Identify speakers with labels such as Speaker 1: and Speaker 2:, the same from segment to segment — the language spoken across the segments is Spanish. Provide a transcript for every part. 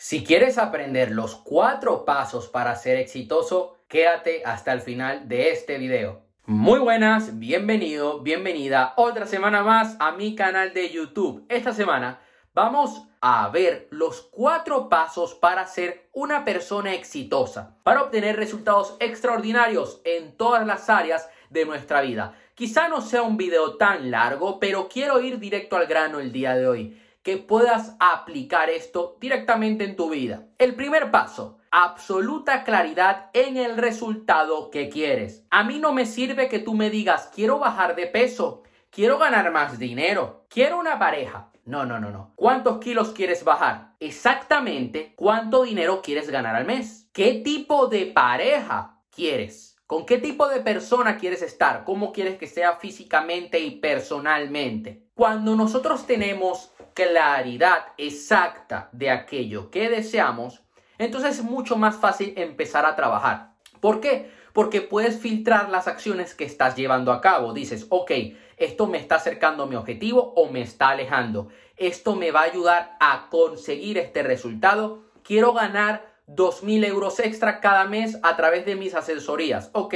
Speaker 1: Si quieres aprender los cuatro pasos para ser exitoso, quédate hasta el final de este video. Muy buenas, bienvenido, bienvenida otra semana más a mi canal de YouTube. Esta semana vamos a ver los cuatro pasos para ser una persona exitosa, para obtener resultados extraordinarios en todas las áreas de nuestra vida. Quizá no sea un video tan largo, pero quiero ir directo al grano el día de hoy, que puedas aplicar esto directamente en tu vida. El primer paso, absoluta claridad en el resultado que quieres. A mí no me sirve que tú me digas, quiero bajar de peso, quiero ganar más dinero, quiero una pareja. No, no, no, no. ¿Cuántos kilos quieres bajar? Exactamente cuánto dinero quieres ganar al mes. ¿Qué tipo de pareja quieres? ¿Con qué tipo de persona quieres estar? ¿Cómo quieres que sea físicamente y personalmente? Cuando nosotros tenemos claridad exacta de aquello que deseamos, entonces es mucho más fácil empezar a trabajar. ¿Por qué? Porque puedes filtrar las acciones que estás llevando a cabo. Dices, ok, esto me está acercando a mi objetivo o me está alejando. Esto me va a ayudar a conseguir este resultado. Quiero ganar 2.000 euros extra cada mes a través de mis asesorías. Ok,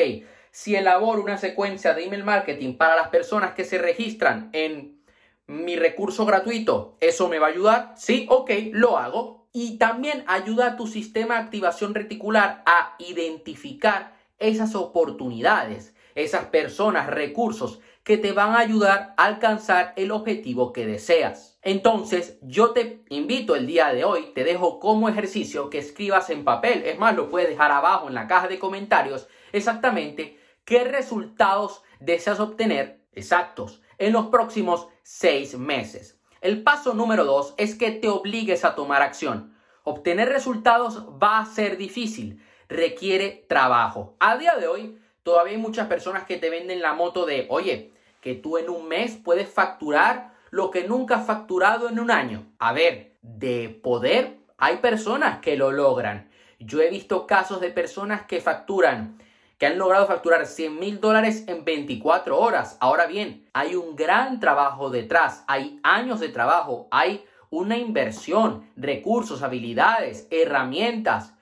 Speaker 1: si elaboro una secuencia de email marketing para las personas que se registran en mi recurso gratuito, ¿eso me va a ayudar? Sí, ok, lo hago. Y también ayuda a tu sistema de activación reticular a identificar esas oportunidades, esas personas, recursos que te van a ayudar a alcanzar el objetivo que deseas. Entonces, yo te invito el día de hoy, te dejo como ejercicio que escribas en papel, es más, lo puedes dejar abajo en la caja de comentarios, exactamente qué resultados deseas obtener exactos en los próximos seis meses. El paso número dos es que te obligues a tomar acción. Obtener resultados va a ser difícil, requiere trabajo. A día de hoy, todavía hay muchas personas que te venden la moto de, oye, que tú en un mes puedes facturar lo que nunca has facturado en un año. A ver, de poder hay personas que lo logran. Yo he visto casos de personas que facturan que han logrado facturar 100 mil dólares en 24 horas. Ahora bien, hay un gran trabajo detrás, hay años de trabajo, hay una inversión, recursos, habilidades, herramientas,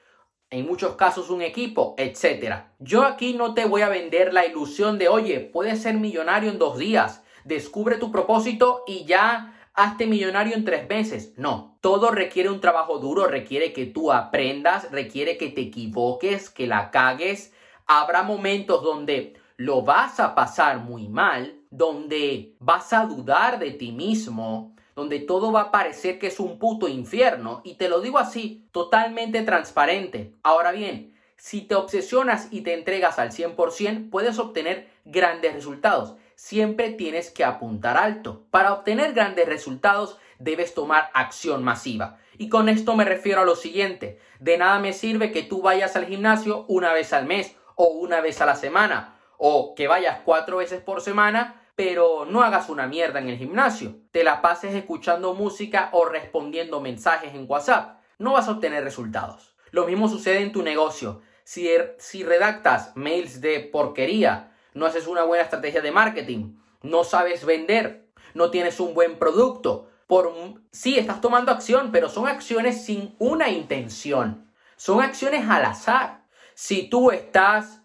Speaker 1: en muchos casos un equipo, etc. Yo aquí no te voy a vender la ilusión de, oye, puedes ser millonario en dos días, descubre tu propósito y ya hazte millonario en tres meses. No, todo requiere un trabajo duro, requiere que tú aprendas, requiere que te equivoques, que la cagues, habrá momentos donde lo vas a pasar muy mal, donde vas a dudar de ti mismo, donde todo va a parecer que es un puto infierno. Y te lo digo así, totalmente transparente. Ahora bien, si te obsesionas y te entregas al 100%, puedes obtener grandes resultados. Siempre tienes que apuntar alto. Para obtener grandes resultados, debes tomar acción masiva. Y con esto me refiero a lo siguiente. De nada me sirve que tú vayas al gimnasio una vez al mes o una vez a la semana, o que vayas cuatro veces por semana, pero no hagas una mierda en el gimnasio. Te la pases escuchando música o respondiendo mensajes en WhatsApp. No vas a obtener resultados. Lo mismo sucede en tu negocio. Si, er, si redactas mails de porquería, no haces una buena estrategia de marketing, no sabes vender, no tienes un buen producto, por sí estás tomando acción, pero son acciones sin una intención. Son acciones al azar. Si tú estás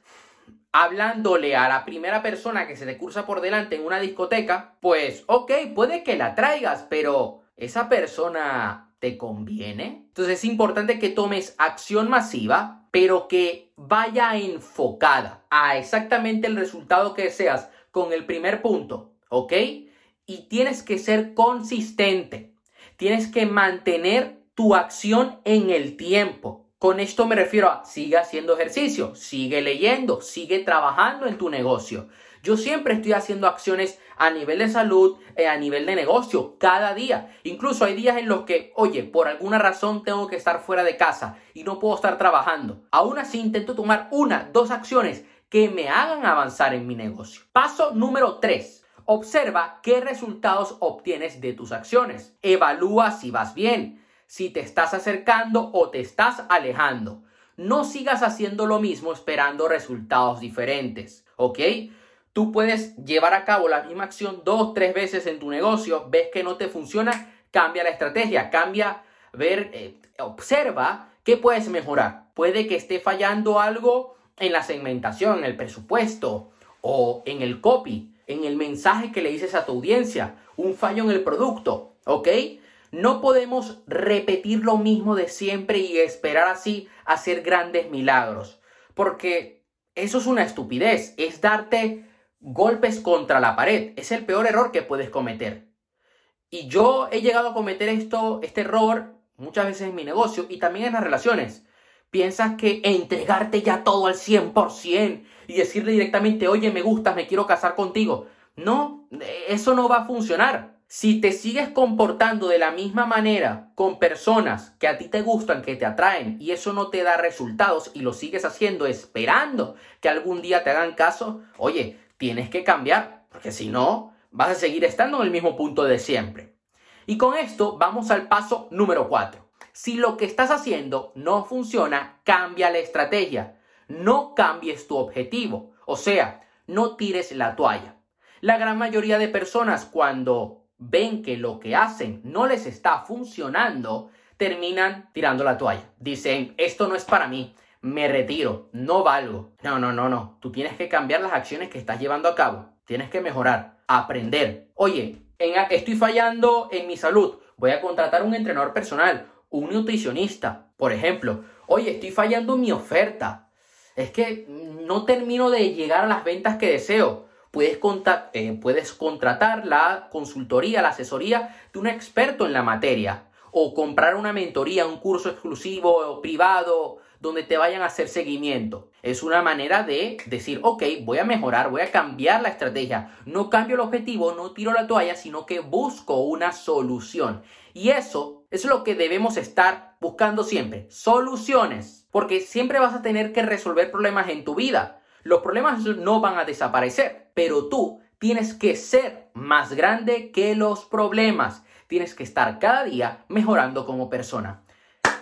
Speaker 1: hablándole a la primera persona que se te cursa por delante en una discoteca, pues ok, puede que la traigas, pero ¿esa persona te conviene? Entonces es importante que tomes acción masiva, pero que vaya enfocada a exactamente el resultado que deseas con el primer punto, ¿ok? Y tienes que ser consistente. Tienes que mantener tu acción en el tiempo. Con esto me refiero a sigue haciendo ejercicio, sigue leyendo, sigue trabajando en tu negocio. Yo siempre estoy haciendo acciones a nivel de salud, eh, a nivel de negocio, cada día. Incluso hay días en los que, oye, por alguna razón tengo que estar fuera de casa y no puedo estar trabajando. Aún así intento tomar una, dos acciones que me hagan avanzar en mi negocio. Paso número 3. Observa qué resultados obtienes de tus acciones. Evalúa si vas bien si te estás acercando o te estás alejando. No sigas haciendo lo mismo esperando resultados diferentes, ¿ok? Tú puedes llevar a cabo la misma acción dos, tres veces en tu negocio, ves que no te funciona, cambia la estrategia, cambia ver, eh, observa qué puedes mejorar. Puede que esté fallando algo en la segmentación, en el presupuesto o en el copy, en el mensaje que le dices a tu audiencia, un fallo en el producto, ¿ok? No podemos repetir lo mismo de siempre y esperar así hacer grandes milagros, porque eso es una estupidez, es darte golpes contra la pared, es el peor error que puedes cometer. Y yo he llegado a cometer esto, este error muchas veces en mi negocio y también en las relaciones. Piensas que entregarte ya todo al 100% y decirle directamente, oye, me gustas, me quiero casar contigo. No, eso no va a funcionar. Si te sigues comportando de la misma manera con personas que a ti te gustan, que te atraen y eso no te da resultados y lo sigues haciendo esperando que algún día te hagan caso, oye, tienes que cambiar, porque si no, vas a seguir estando en el mismo punto de siempre. Y con esto vamos al paso número 4. Si lo que estás haciendo no funciona, cambia la estrategia. No cambies tu objetivo. O sea, no tires la toalla. La gran mayoría de personas cuando ven que lo que hacen no les está funcionando, terminan tirando la toalla. Dicen, esto no es para mí, me retiro, no valgo. No, no, no, no. Tú tienes que cambiar las acciones que estás llevando a cabo. Tienes que mejorar, aprender. Oye, estoy fallando en mi salud. Voy a contratar un entrenador personal, un nutricionista, por ejemplo. Oye, estoy fallando en mi oferta. Es que no termino de llegar a las ventas que deseo. Puedes, eh, puedes contratar la consultoría, la asesoría de un experto en la materia. O comprar una mentoría, un curso exclusivo o privado donde te vayan a hacer seguimiento. Es una manera de decir, ok, voy a mejorar, voy a cambiar la estrategia. No cambio el objetivo, no tiro la toalla, sino que busco una solución. Y eso es lo que debemos estar buscando siempre, soluciones. Porque siempre vas a tener que resolver problemas en tu vida. Los problemas no van a desaparecer, pero tú tienes que ser más grande que los problemas. Tienes que estar cada día mejorando como persona.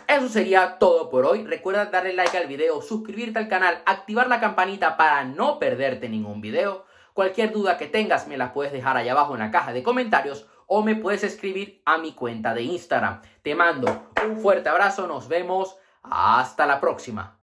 Speaker 1: Eso sería todo por hoy. Recuerda darle like al video, suscribirte al canal, activar la campanita para no perderte ningún video. Cualquier duda que tengas me la puedes dejar allá abajo en la caja de comentarios o me puedes escribir a mi cuenta de Instagram. Te mando un fuerte abrazo, nos vemos, hasta la próxima.